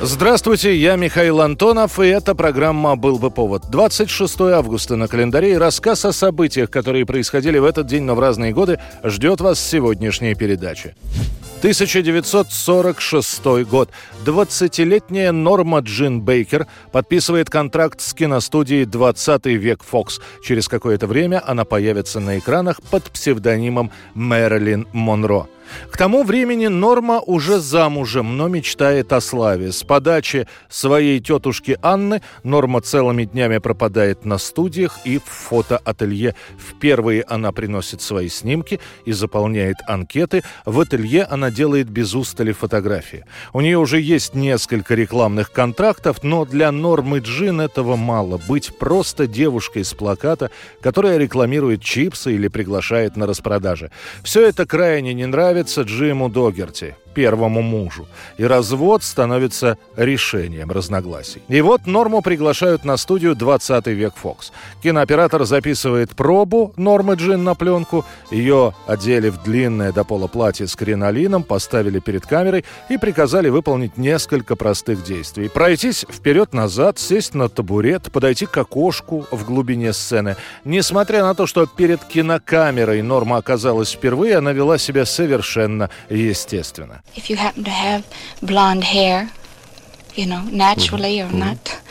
Здравствуйте, я Михаил Антонов, и эта программа «Был бы повод». 26 августа на календаре и рассказ о событиях, которые происходили в этот день, но в разные годы, ждет вас сегодняшняя передача. 1946 год. 20-летняя Норма Джин Бейкер подписывает контракт с киностудией «20 век Фокс». Через какое-то время она появится на экранах под псевдонимом Мэрилин Монро. К тому времени Норма уже замужем, но мечтает о славе. С подачи своей тетушки Анны Норма целыми днями пропадает на студиях и в фотоателье. Впервые она приносит свои снимки и заполняет анкеты. В ателье она делает без устали фотографии. У нее уже есть несколько рекламных контрактов, но для Нормы Джин этого мало. Быть просто девушкой с плаката, которая рекламирует чипсы или приглашает на распродажи. Все это крайне не нравится нравится Джиму Догерти, первому мужу, и развод становится решением разногласий. И вот Норму приглашают на студию «20 век Фокс». Кинооператор записывает пробу Нормы Джин на пленку, ее одели в длинное до пола платье с кринолином, поставили перед камерой и приказали выполнить несколько простых действий. Пройтись вперед-назад, сесть на табурет, подойти к окошку в глубине сцены. Несмотря на то, что перед кинокамерой Норма оказалась впервые, она вела себя совершенно естественно. if you happen to have blonde hair, you know, naturally or not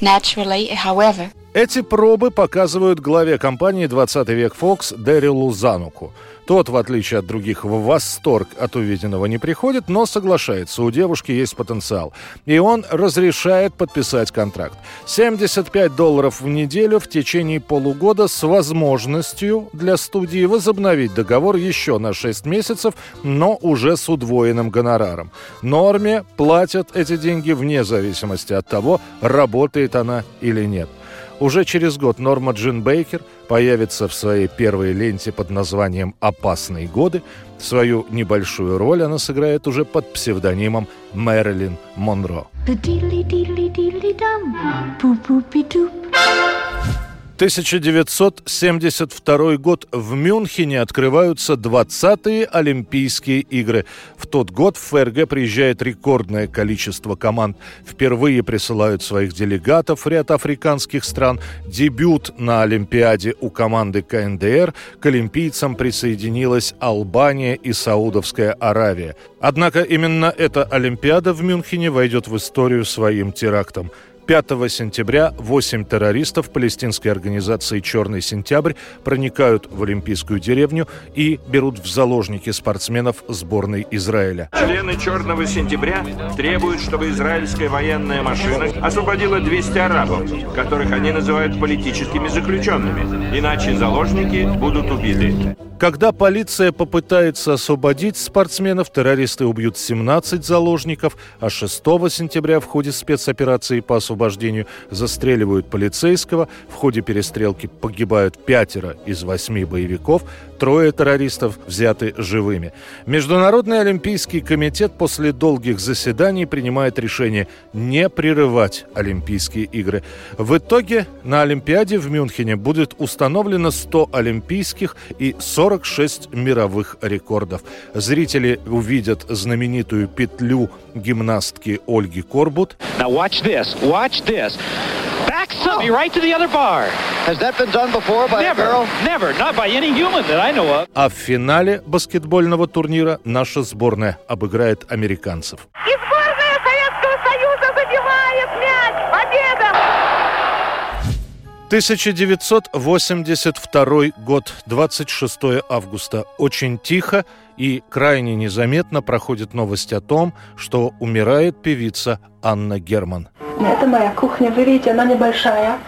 naturally, however. Эти пробы показывают главе компании «20 век Фокс» Дэрилу Зануку. Тот, в отличие от других, в восторг от увиденного не приходит, но соглашается, у девушки есть потенциал. И он разрешает подписать контракт. 75 долларов в неделю в течение полугода с возможностью для студии возобновить договор еще на 6 месяцев, но уже с удвоенным гонораром. Норме платят эти деньги вне зависимости от того, работает она или нет. Уже через год Норма Джин Бейкер появится в своей первой ленте под названием «Опасные годы». Свою небольшую роль она сыграет уже под псевдонимом Мэрилин Монро. 1972 год. В Мюнхене открываются 20-е Олимпийские игры. В тот год в ФРГ приезжает рекордное количество команд. Впервые присылают своих делегатов ряд африканских стран. Дебют на Олимпиаде у команды КНДР. К олимпийцам присоединилась Албания и Саудовская Аравия. Однако именно эта Олимпиада в Мюнхене войдет в историю своим терактом. 5 сентября 8 террористов палестинской организации «Черный сентябрь» проникают в Олимпийскую деревню и берут в заложники спортсменов сборной Израиля. Члены «Черного сентября» требуют, чтобы израильская военная машина освободила 200 арабов, которых они называют политическими заключенными. Иначе заложники будут убиты. Когда полиция попытается освободить спортсменов, террористы убьют 17 заложников, а 6 сентября в ходе спецоперации по освобождению застреливают полицейского. В ходе перестрелки погибают пятеро из восьми боевиков, трое террористов взяты живыми. Международный олимпийский комитет после долгих заседаний принимает решение не прерывать Олимпийские игры. В итоге на Олимпиаде в Мюнхене будет установлено 100 олимпийских и 46 мировых рекордов. Зрители увидят знаменитую петлю гимнастки Ольги Корбут, Now watch this. Watch this. Backs up me right to the other bar. Has that been done before by a Never, girl? never, not by any human that I know of. а в финале баскетбольного турнира наша сборная обыграет американцев. И 1982 год, 26 августа. Очень тихо и крайне незаметно проходит новость о том, что умирает певица Анна Герман. Это моя кухня, вы видите, она небольшая.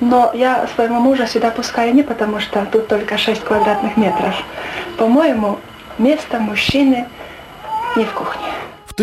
Но я своего мужа сюда пускаю не потому, что тут только 6 квадратных метров. По-моему, место мужчины не в кухне.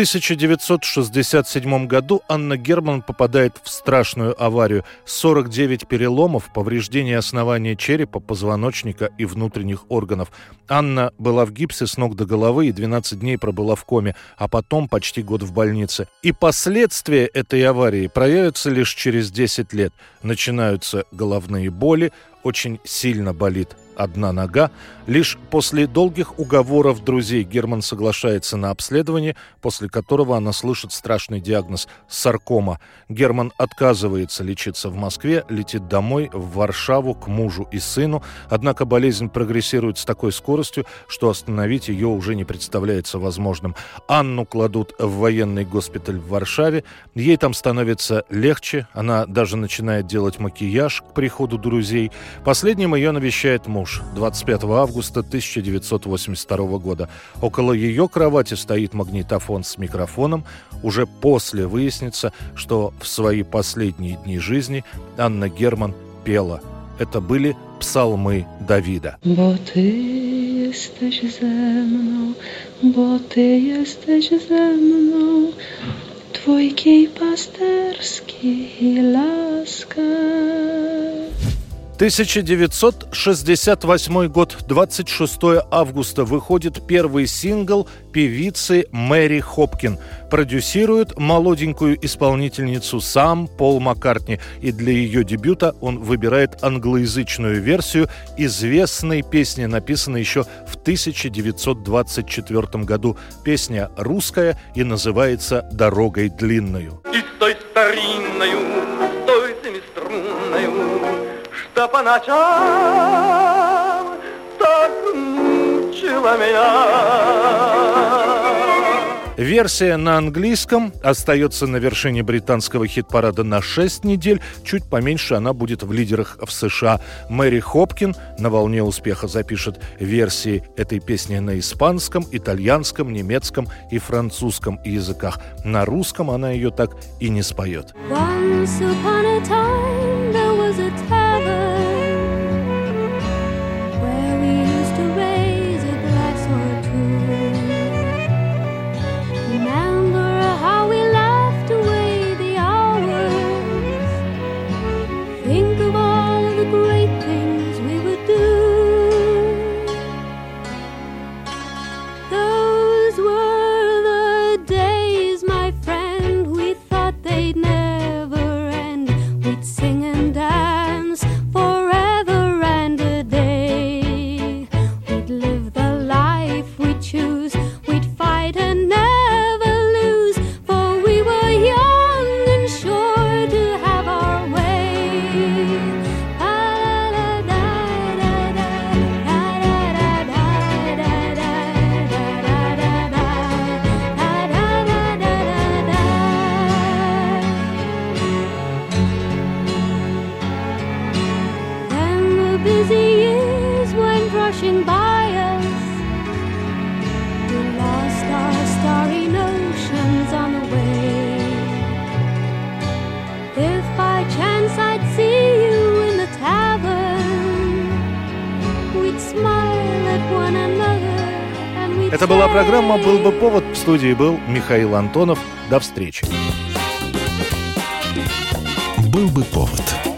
В 1967 году Анна Герман попадает в страшную аварию. 49 переломов, повреждение основания черепа, позвоночника и внутренних органов. Анна была в гипсе с ног до головы и 12 дней пробыла в коме, а потом почти год в больнице. И последствия этой аварии проявятся лишь через 10 лет. Начинаются головные боли, очень сильно болит одна нога. Лишь после долгих уговоров друзей Герман соглашается на обследование, после которого она слышит страшный диагноз – саркома. Герман отказывается лечиться в Москве, летит домой, в Варшаву, к мужу и сыну. Однако болезнь прогрессирует с такой скоростью, что остановить ее уже не представляется возможным. Анну кладут в военный госпиталь в Варшаве. Ей там становится легче. Она даже начинает делать макияж к приходу друзей. Последним ее навещает муж муж 25 августа 1982 года. Около ее кровати стоит магнитофон с микрофоном. Уже после выяснится, что в свои последние дни жизни Анна Герман пела. Это были псалмы Давида. Jesteś ze mną, bo ty jesteś ze mną, Twój kij pasterski laska. 1968 год, 26 августа, выходит первый сингл певицы Мэри Хопкин. Продюсирует молоденькую исполнительницу сам Пол Маккартни. И для ее дебюта он выбирает англоязычную версию известной песни, написанной еще в 1924 году. Песня русская и называется «Дорогой длинною». И той старинною, по ночам так мучила меня. Версия на английском остается на вершине британского хит-парада на 6 недель. Чуть поменьше она будет в лидерах в США. Мэри Хопкин на волне успеха запишет версии этой песни на испанском, итальянском, немецком и французском языках. На русском она ее так и не споет. Once upon a time busy years went rushing by us. We lost our starry notions on the way. If by chance I'd see you in the tavern, we'd smile at one another. Это была программа «Был бы повод». В студии был Михаил Антонов. До встречи. «Был бы повод»